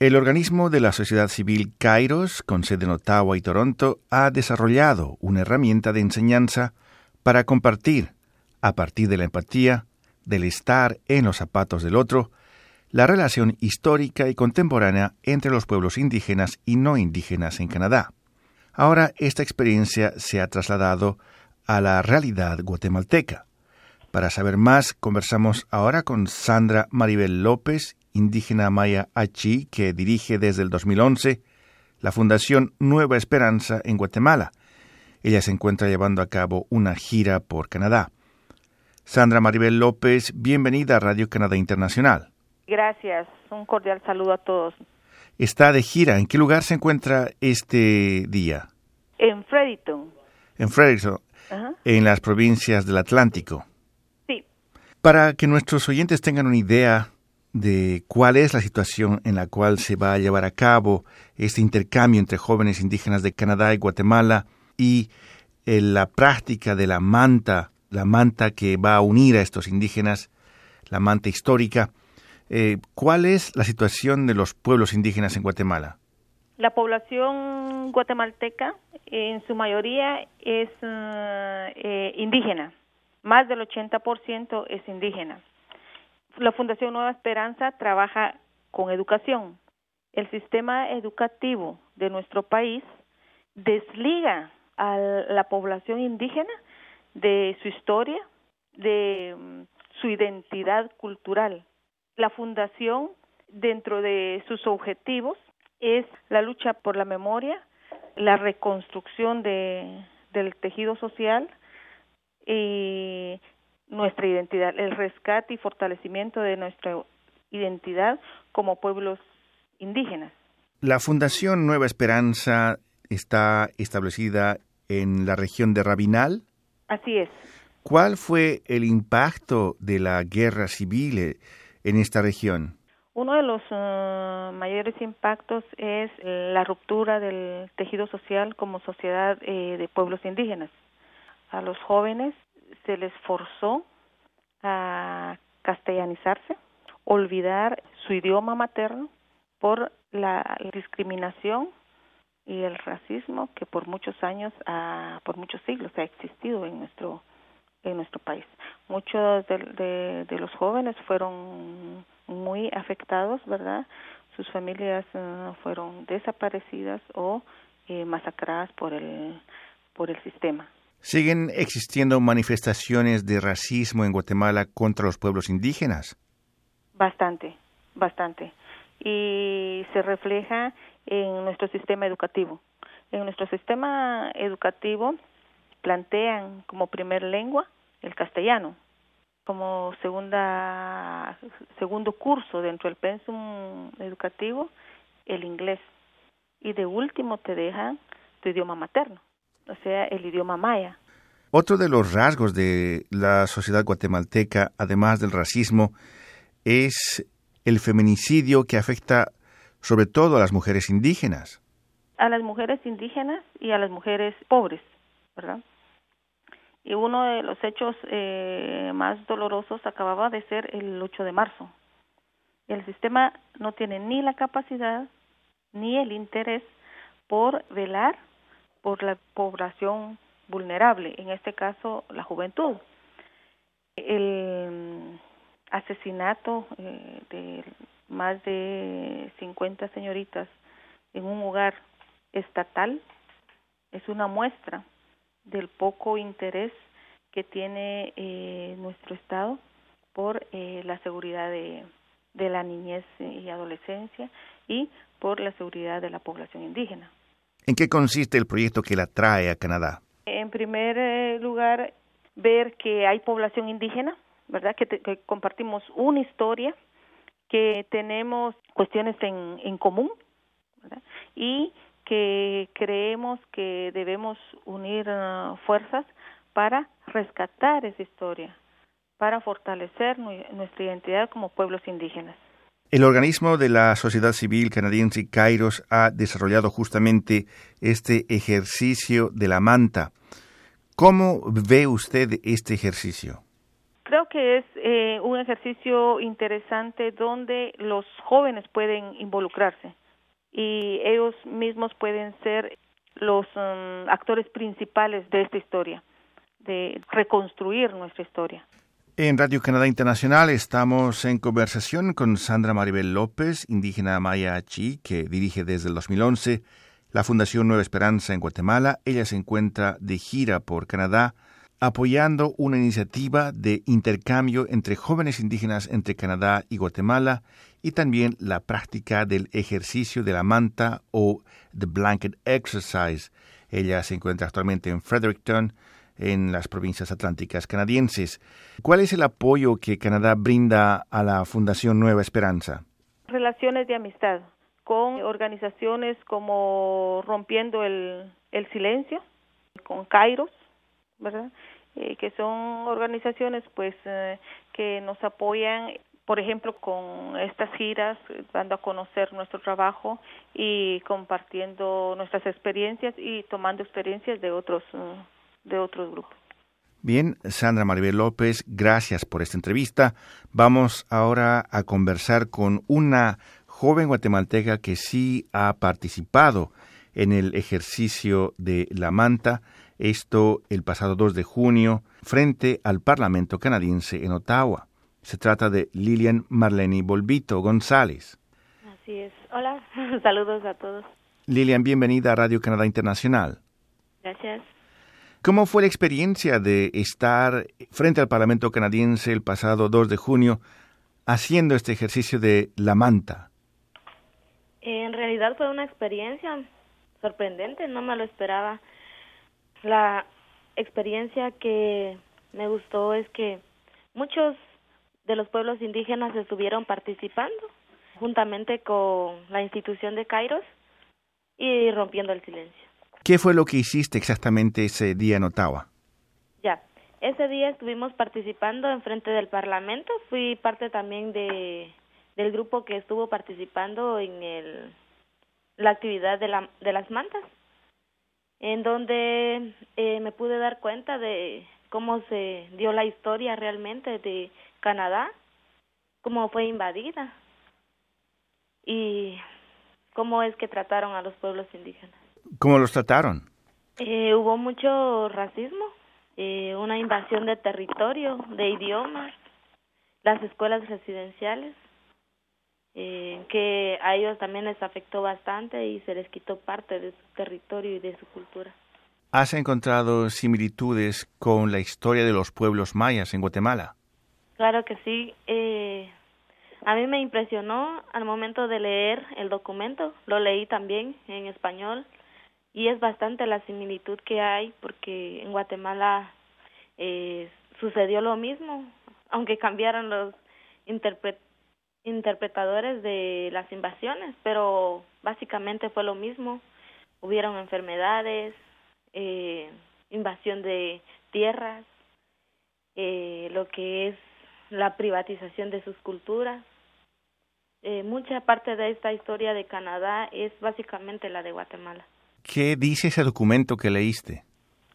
El organismo de la sociedad civil Kairos, con sede en Ottawa y Toronto, ha desarrollado una herramienta de enseñanza para compartir, a partir de la empatía, del estar en los zapatos del otro, la relación histórica y contemporánea entre los pueblos indígenas y no indígenas en Canadá. Ahora esta experiencia se ha trasladado a la realidad guatemalteca. Para saber más, conversamos ahora con Sandra Maribel López, indígena maya Achi, que dirige desde el 2011 la Fundación Nueva Esperanza en Guatemala. Ella se encuentra llevando a cabo una gira por Canadá. Sandra Maribel López, bienvenida a Radio Canadá Internacional. Gracias, un cordial saludo a todos. Está de gira. ¿En qué lugar se encuentra este día? En Fredericton. En Fredericton, en las provincias del Atlántico. Sí. Para que nuestros oyentes tengan una idea de cuál es la situación en la cual se va a llevar a cabo este intercambio entre jóvenes indígenas de Canadá y Guatemala y eh, la práctica de la manta, la manta que va a unir a estos indígenas, la manta histórica. Eh, ¿Cuál es la situación de los pueblos indígenas en Guatemala? La población guatemalteca en su mayoría es eh, indígena, más del 80% es indígena la Fundación Nueva Esperanza trabaja con educación. El sistema educativo de nuestro país desliga a la población indígena de su historia, de mm, su identidad cultural. La fundación, dentro de sus objetivos, es la lucha por la memoria, la reconstrucción de, del tejido social y nuestra identidad, el rescate y fortalecimiento de nuestra identidad como pueblos indígenas. La Fundación Nueva Esperanza está establecida en la región de Rabinal. Así es. ¿Cuál fue el impacto de la guerra civil en esta región? Uno de los uh, mayores impactos es la ruptura del tejido social como sociedad eh, de pueblos indígenas. A los jóvenes se les forzó a castellanizarse, olvidar su idioma materno por la discriminación y el racismo que por muchos años, por muchos siglos ha existido en nuestro en nuestro país. Muchos de, los jóvenes fueron muy afectados, ¿verdad? Sus familias eh, fueron desaparecidas o eh, masacradas por el por el sistema. ¿Siguen existiendo manifestaciones de racismo en Guatemala contra los pueblos indígenas? Bastante, bastante. Y se refleja en nuestro sistema educativo. En nuestro sistema educativo plantean como primer lengua el castellano, como segunda segundo curso dentro del pensum educativo el inglés y de último te dejan tu idioma materno o sea, el idioma maya. Otro de los rasgos de la sociedad guatemalteca, además del racismo, es el feminicidio que afecta sobre todo a las mujeres indígenas. A las mujeres indígenas y a las mujeres pobres, ¿verdad? Y uno de los hechos eh, más dolorosos acababa de ser el 8 de marzo. El sistema no tiene ni la capacidad ni el interés por velar por la población vulnerable, en este caso la juventud. El asesinato eh, de más de 50 señoritas en un hogar estatal es una muestra del poco interés que tiene eh, nuestro Estado por eh, la seguridad de, de la niñez y adolescencia y por la seguridad de la población indígena. ¿En qué consiste el proyecto que la trae a Canadá? En primer eh, lugar, ver que hay población indígena, ¿verdad? Que, compartimos una historia, que tenemos cuestiones en, en común. Y que creemos que debemos unir uh, fuerzas para rescatar esa historia, para fortalecer nuestra identidad como pueblos indígenas. El organismo de la sociedad civil canadiense Kairos ha desarrollado justamente este ejercicio de la manta. ¿Cómo ve usted este ejercicio? Creo que es eh, un ejercicio interesante donde los jóvenes pueden involucrarse y ellos mismos pueden ser los um, actores principales de esta historia, de reconstruir nuestra historia. En Radio Canadá Internacional estamos en conversación con Sandra Maribel López, indígena maya chi, que dirige desde el 2011 la Fundación Nueva Esperanza en Guatemala. Ella se encuentra de gira por Canadá apoyando una iniciativa de intercambio entre jóvenes indígenas entre Canadá y Guatemala y también la práctica del ejercicio de la manta o The Blanket Exercise. Ella se encuentra actualmente en Fredericton, en las provincias atlánticas canadienses. ¿Cuál es el apoyo que Canadá brinda a la Fundación Nueva Esperanza? Relaciones de amistad con organizaciones como Rompiendo el, el Silencio, con Kairos, ¿verdad? Eh, que son organizaciones pues eh, que nos apoyan por ejemplo, con estas giras, dando a conocer nuestro trabajo y compartiendo nuestras experiencias y tomando experiencias de otros, de otros grupos. Bien, Sandra Maribel López, gracias por esta entrevista. Vamos ahora a conversar con una joven guatemalteca que sí ha participado en el ejercicio de la manta, esto el pasado 2 de junio, frente al Parlamento canadiense en Ottawa. Se trata de Lilian Marlene Bolvito González. Así es. Hola, saludos a todos. Lilian, bienvenida a Radio Canadá Internacional. Gracias. ¿Cómo fue la experiencia de estar frente al Parlamento canadiense el pasado 2 de junio haciendo este ejercicio de la manta? En realidad fue una experiencia sorprendente, no me lo esperaba. La experiencia que me gustó es que muchos de los pueblos indígenas estuvieron participando juntamente con la institución de Kairos y rompiendo el silencio. ¿Qué fue lo que hiciste exactamente ese día en Ottawa? Ya, ese día estuvimos participando en frente del Parlamento, fui parte también de del grupo que estuvo participando en el la actividad de, la, de las mantas, en donde eh, me pude dar cuenta de cómo se dio la historia realmente de Canadá, cómo fue invadida y cómo es que trataron a los pueblos indígenas. ¿Cómo los trataron? Eh, hubo mucho racismo, eh, una invasión de territorio, de idiomas, las escuelas residenciales, eh, que a ellos también les afectó bastante y se les quitó parte de su territorio y de su cultura. ¿Has encontrado similitudes con la historia de los pueblos mayas en Guatemala? Claro que sí. Eh, a mí me impresionó al momento de leer el documento, lo leí también en español y es bastante la similitud que hay porque en Guatemala eh, sucedió lo mismo, aunque cambiaron los interpretadores de las invasiones, pero básicamente fue lo mismo. Hubieron enfermedades, eh, invasión de tierras, eh, lo que es la privatización de sus culturas. Eh, mucha parte de esta historia de Canadá es básicamente la de Guatemala. ¿Qué dice ese documento que leíste?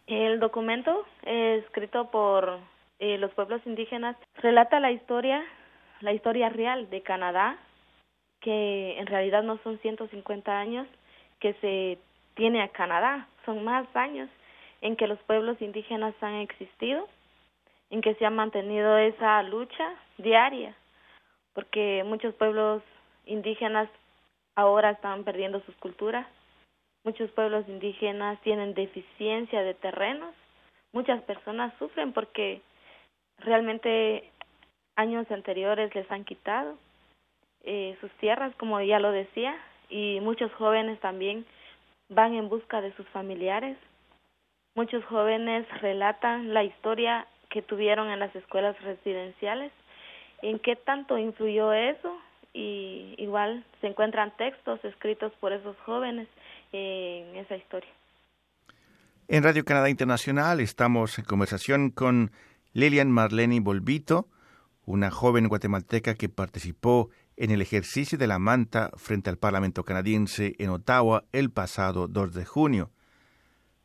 El documento, escrito por eh, los pueblos indígenas, relata la historia, la historia real de Canadá, que en realidad no son 150 años que se tiene a Canadá, son más años en que los pueblos indígenas han existido, en que se ha mantenido esa lucha diaria, porque muchos pueblos indígenas ahora están perdiendo sus culturas, muchos pueblos indígenas tienen deficiencia de terrenos, muchas personas sufren porque realmente años anteriores les han quitado eh, sus tierras, como ya lo decía, y muchos jóvenes también van en busca de sus familiares. Muchos jóvenes relatan la historia que tuvieron en las escuelas residenciales, en qué tanto influyó eso y igual se encuentran textos escritos por esos jóvenes en esa historia. En Radio Canadá Internacional estamos en conversación con Lilian Marlene Bolvito, una joven guatemalteca que participó en el ejercicio de la manta frente al Parlamento canadiense en Ottawa el pasado 2 de junio.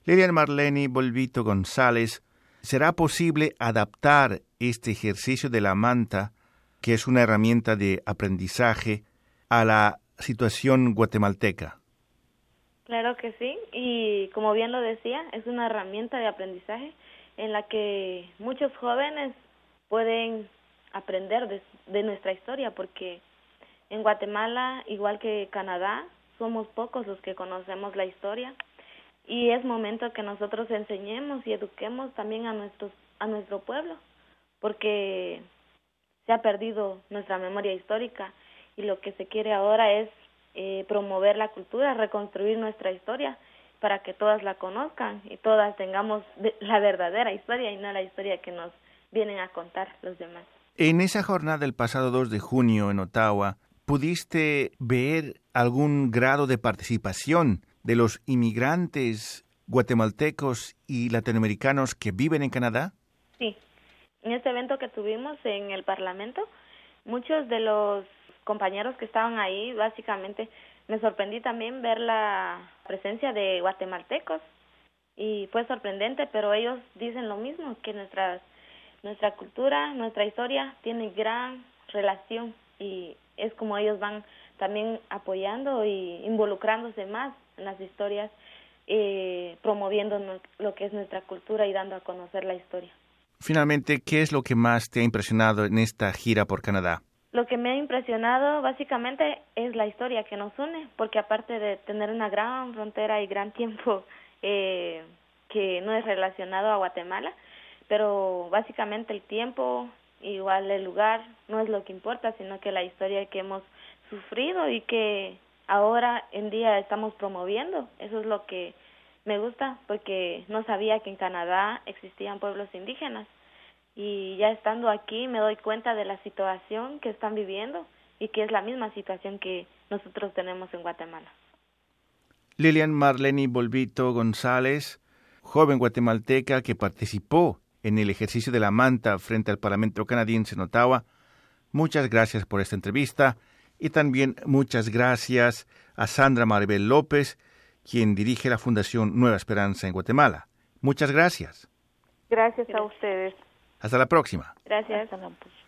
Lilian Marlene Bolvito González, ¿será posible adaptar este ejercicio de la manta, que es una herramienta de aprendizaje, a la situación guatemalteca? Claro que sí, y como bien lo decía, es una herramienta de aprendizaje en la que muchos jóvenes pueden aprender de, de nuestra historia, porque en Guatemala, igual que Canadá, somos pocos los que conocemos la historia y es momento que nosotros enseñemos y eduquemos también a nuestros a nuestro pueblo porque se ha perdido nuestra memoria histórica y lo que se quiere ahora es eh, promover la cultura, reconstruir nuestra historia para que todas la conozcan y todas tengamos la verdadera historia y no la historia que nos vienen a contar los demás. En esa jornada del pasado 2 de junio en Ottawa, ¿pudiste ver algún grado de participación de los inmigrantes guatemaltecos y latinoamericanos que viven en Canadá? Sí, en este evento que tuvimos en el Parlamento, muchos de los compañeros que estaban ahí, básicamente, me sorprendí también ver la presencia de guatemaltecos y fue sorprendente, pero ellos dicen lo mismo, que nuestra, nuestra cultura, nuestra historia tiene gran relación y es como ellos van también apoyando y involucrándose más en las historias, eh, promoviendo lo que es nuestra cultura y dando a conocer la historia. Finalmente, ¿qué es lo que más te ha impresionado en esta gira por Canadá? Lo que me ha impresionado básicamente es la historia que nos une, porque aparte de tener una gran frontera y gran tiempo eh, que no es relacionado a Guatemala, pero básicamente el tiempo, igual el lugar, no es lo que importa, sino que la historia que hemos sufrido y que ahora en día estamos promoviendo. Eso es lo que me gusta porque no sabía que en Canadá existían pueblos indígenas y ya estando aquí me doy cuenta de la situación que están viviendo y que es la misma situación que nosotros tenemos en Guatemala. Lilian Marlene Bolvito González, joven guatemalteca que participó en el ejercicio de la manta frente al Parlamento canadiense en Ottawa, muchas gracias por esta entrevista y también muchas gracias a Sandra Maribel López, quien dirige la Fundación Nueva Esperanza en Guatemala. Muchas gracias. Gracias, a ustedes. Hasta la próxima. Gracias. Hasta la próxima.